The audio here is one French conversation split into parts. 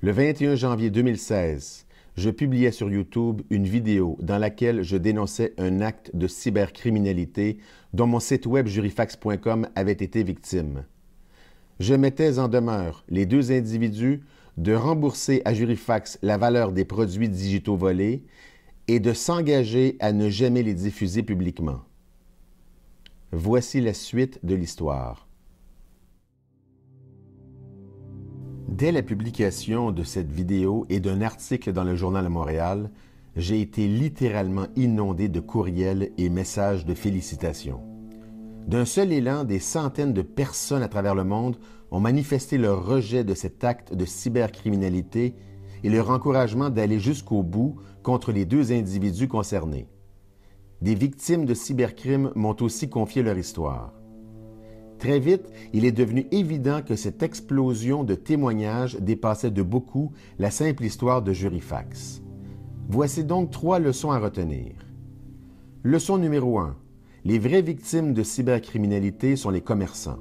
Le 21 janvier 2016, je publiais sur YouTube une vidéo dans laquelle je dénonçais un acte de cybercriminalité dont mon site web jurifax.com avait été victime. Je mettais en demeure les deux individus de rembourser à Jurifax la valeur des produits digitaux volés et de s'engager à ne jamais les diffuser publiquement. Voici la suite de l'histoire. Dès la publication de cette vidéo et d'un article dans le Journal de Montréal, j'ai été littéralement inondé de courriels et messages de félicitations. D'un seul élan, des centaines de personnes à travers le monde ont manifesté leur rejet de cet acte de cybercriminalité et leur encouragement d'aller jusqu'au bout contre les deux individus concernés. Des victimes de cybercrimes m'ont aussi confié leur histoire. Très vite, il est devenu évident que cette explosion de témoignages dépassait de beaucoup la simple histoire de Jurifax. Voici donc trois leçons à retenir. Leçon numéro 1. Les vraies victimes de cybercriminalité sont les commerçants.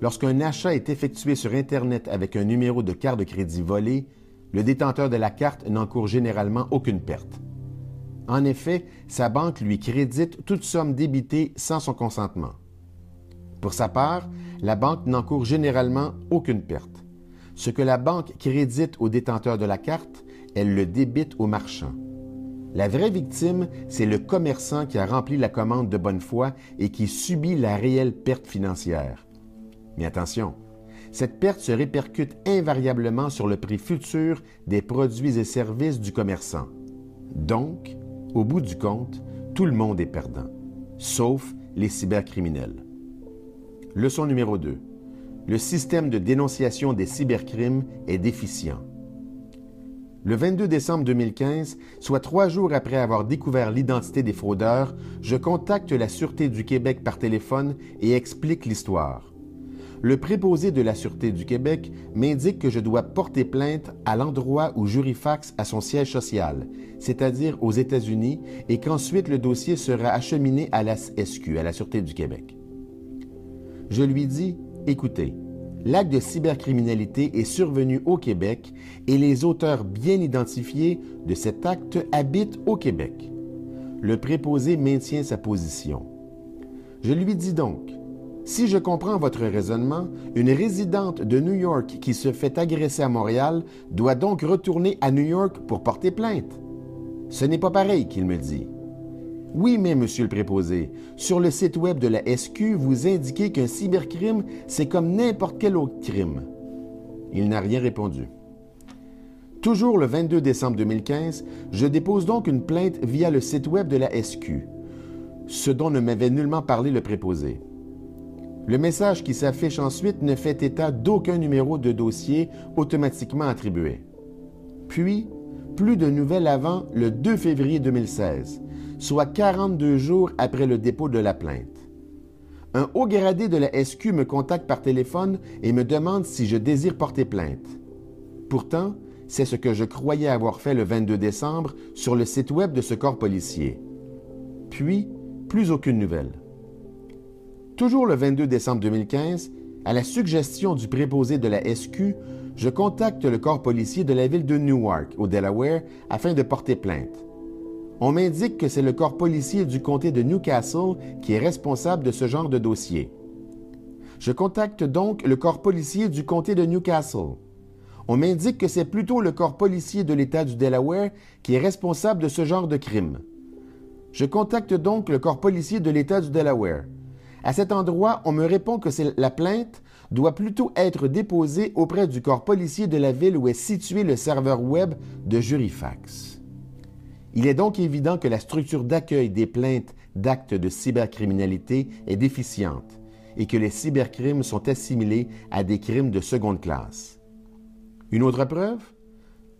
Lorsqu'un achat est effectué sur Internet avec un numéro de carte de crédit volé, le détenteur de la carte n'encourt généralement aucune perte. En effet, sa banque lui crédite toute somme débitée sans son consentement. Pour sa part, la banque n'encourt généralement aucune perte. Ce que la banque crédite au détenteur de la carte, elle le débite au marchand. La vraie victime, c'est le commerçant qui a rempli la commande de bonne foi et qui subit la réelle perte financière. Mais attention, cette perte se répercute invariablement sur le prix futur des produits et services du commerçant. Donc, au bout du compte, tout le monde est perdant, sauf les cybercriminels. Leçon numéro 2. Le système de dénonciation des cybercrimes est déficient. Le 22 décembre 2015, soit trois jours après avoir découvert l'identité des fraudeurs, je contacte la Sûreté du Québec par téléphone et explique l'histoire le préposé de la Sûreté du Québec m'indique que je dois porter plainte à l'endroit où Jurifax a son siège social, c'est-à-dire aux États-Unis, et qu'ensuite le dossier sera acheminé à la SQ, à la Sûreté du Québec. Je lui dis, écoutez, l'acte de cybercriminalité est survenu au Québec et les auteurs bien identifiés de cet acte habitent au Québec. Le préposé maintient sa position. Je lui dis donc, si je comprends votre raisonnement, une résidente de New York qui se fait agresser à Montréal doit donc retourner à New York pour porter plainte. Ce n'est pas pareil, qu'il me dit. Oui, mais, monsieur le préposé, sur le site web de la SQ, vous indiquez qu'un cybercrime, c'est comme n'importe quel autre crime. Il n'a rien répondu. Toujours le 22 décembre 2015, je dépose donc une plainte via le site web de la SQ, ce dont ne m'avait nullement parlé le préposé. Le message qui s'affiche ensuite ne fait état d'aucun numéro de dossier automatiquement attribué. Puis, plus de nouvelles avant le 2 février 2016, soit 42 jours après le dépôt de la plainte. Un haut gradé de la SQ me contacte par téléphone et me demande si je désire porter plainte. Pourtant, c'est ce que je croyais avoir fait le 22 décembre sur le site web de ce corps policier. Puis, plus aucune nouvelle. Toujours le 22 décembre 2015, à la suggestion du préposé de la SQ, je contacte le corps policier de la ville de Newark, au Delaware, afin de porter plainte. On m'indique que c'est le corps policier du comté de Newcastle qui est responsable de ce genre de dossier. Je contacte donc le corps policier du comté de Newcastle. On m'indique que c'est plutôt le corps policier de l'État du Delaware qui est responsable de ce genre de crime. Je contacte donc le corps policier de l'État du Delaware. À cet endroit, on me répond que la plainte doit plutôt être déposée auprès du corps policier de la ville où est situé le serveur web de Jurifax. Il est donc évident que la structure d'accueil des plaintes d'actes de cybercriminalité est déficiente et que les cybercrimes sont assimilés à des crimes de seconde classe. Une autre preuve?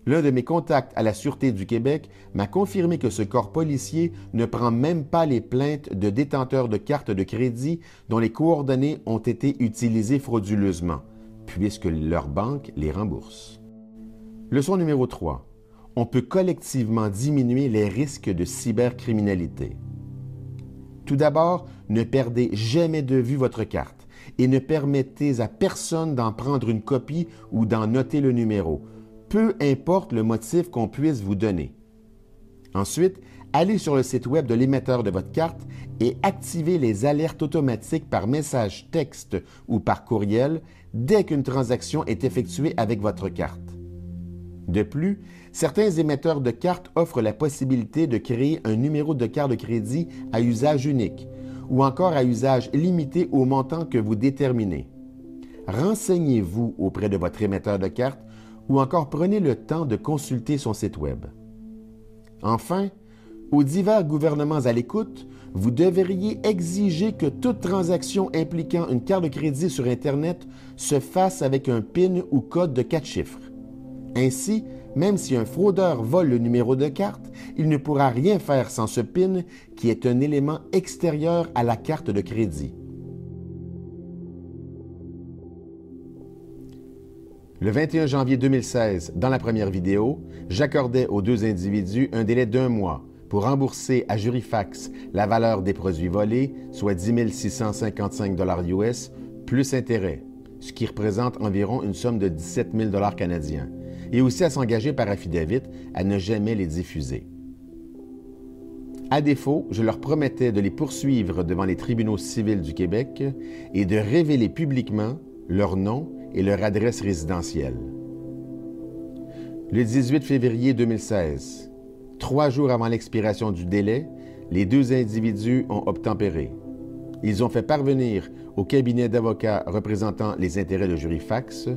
L'un de mes contacts à la Sûreté du Québec m'a confirmé que ce corps policier ne prend même pas les plaintes de détenteurs de cartes de crédit dont les coordonnées ont été utilisées frauduleusement, puisque leur banque les rembourse. Leçon numéro 3. On peut collectivement diminuer les risques de cybercriminalité. Tout d'abord, ne perdez jamais de vue votre carte et ne permettez à personne d'en prendre une copie ou d'en noter le numéro peu importe le motif qu'on puisse vous donner. Ensuite, allez sur le site web de l'émetteur de votre carte et activez les alertes automatiques par message texte ou par courriel dès qu'une transaction est effectuée avec votre carte. De plus, certains émetteurs de cartes offrent la possibilité de créer un numéro de carte de crédit à usage unique ou encore à usage limité au montant que vous déterminez. Renseignez-vous auprès de votre émetteur de carte ou encore prenez le temps de consulter son site Web. Enfin, aux divers gouvernements à l'écoute, vous devriez exiger que toute transaction impliquant une carte de crédit sur Internet se fasse avec un PIN ou code de quatre chiffres. Ainsi, même si un fraudeur vole le numéro de carte, il ne pourra rien faire sans ce PIN qui est un élément extérieur à la carte de crédit. Le 21 janvier 2016, dans la première vidéo, j'accordais aux deux individus un délai d'un mois pour rembourser à Jurifax la valeur des produits volés, soit 10 655 US, plus intérêt, ce qui représente environ une somme de 17 000 canadiens, et aussi à s'engager par affidavit à ne jamais les diffuser. À défaut, je leur promettais de les poursuivre devant les tribunaux civils du Québec et de révéler publiquement leur nom et leur adresse résidentielle. Le 18 février 2016, trois jours avant l'expiration du délai, les deux individus ont obtempéré. Ils ont fait parvenir au cabinet d'avocats représentant les intérêts de Jurifax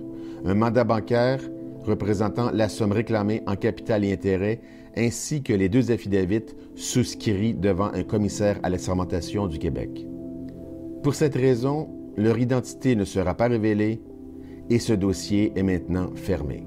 un mandat bancaire représentant la somme réclamée en capital et intérêts, ainsi que les deux affidavits souscrits devant un commissaire à la sermentation du Québec. Pour cette raison, leur identité ne sera pas révélée et ce dossier est maintenant fermé.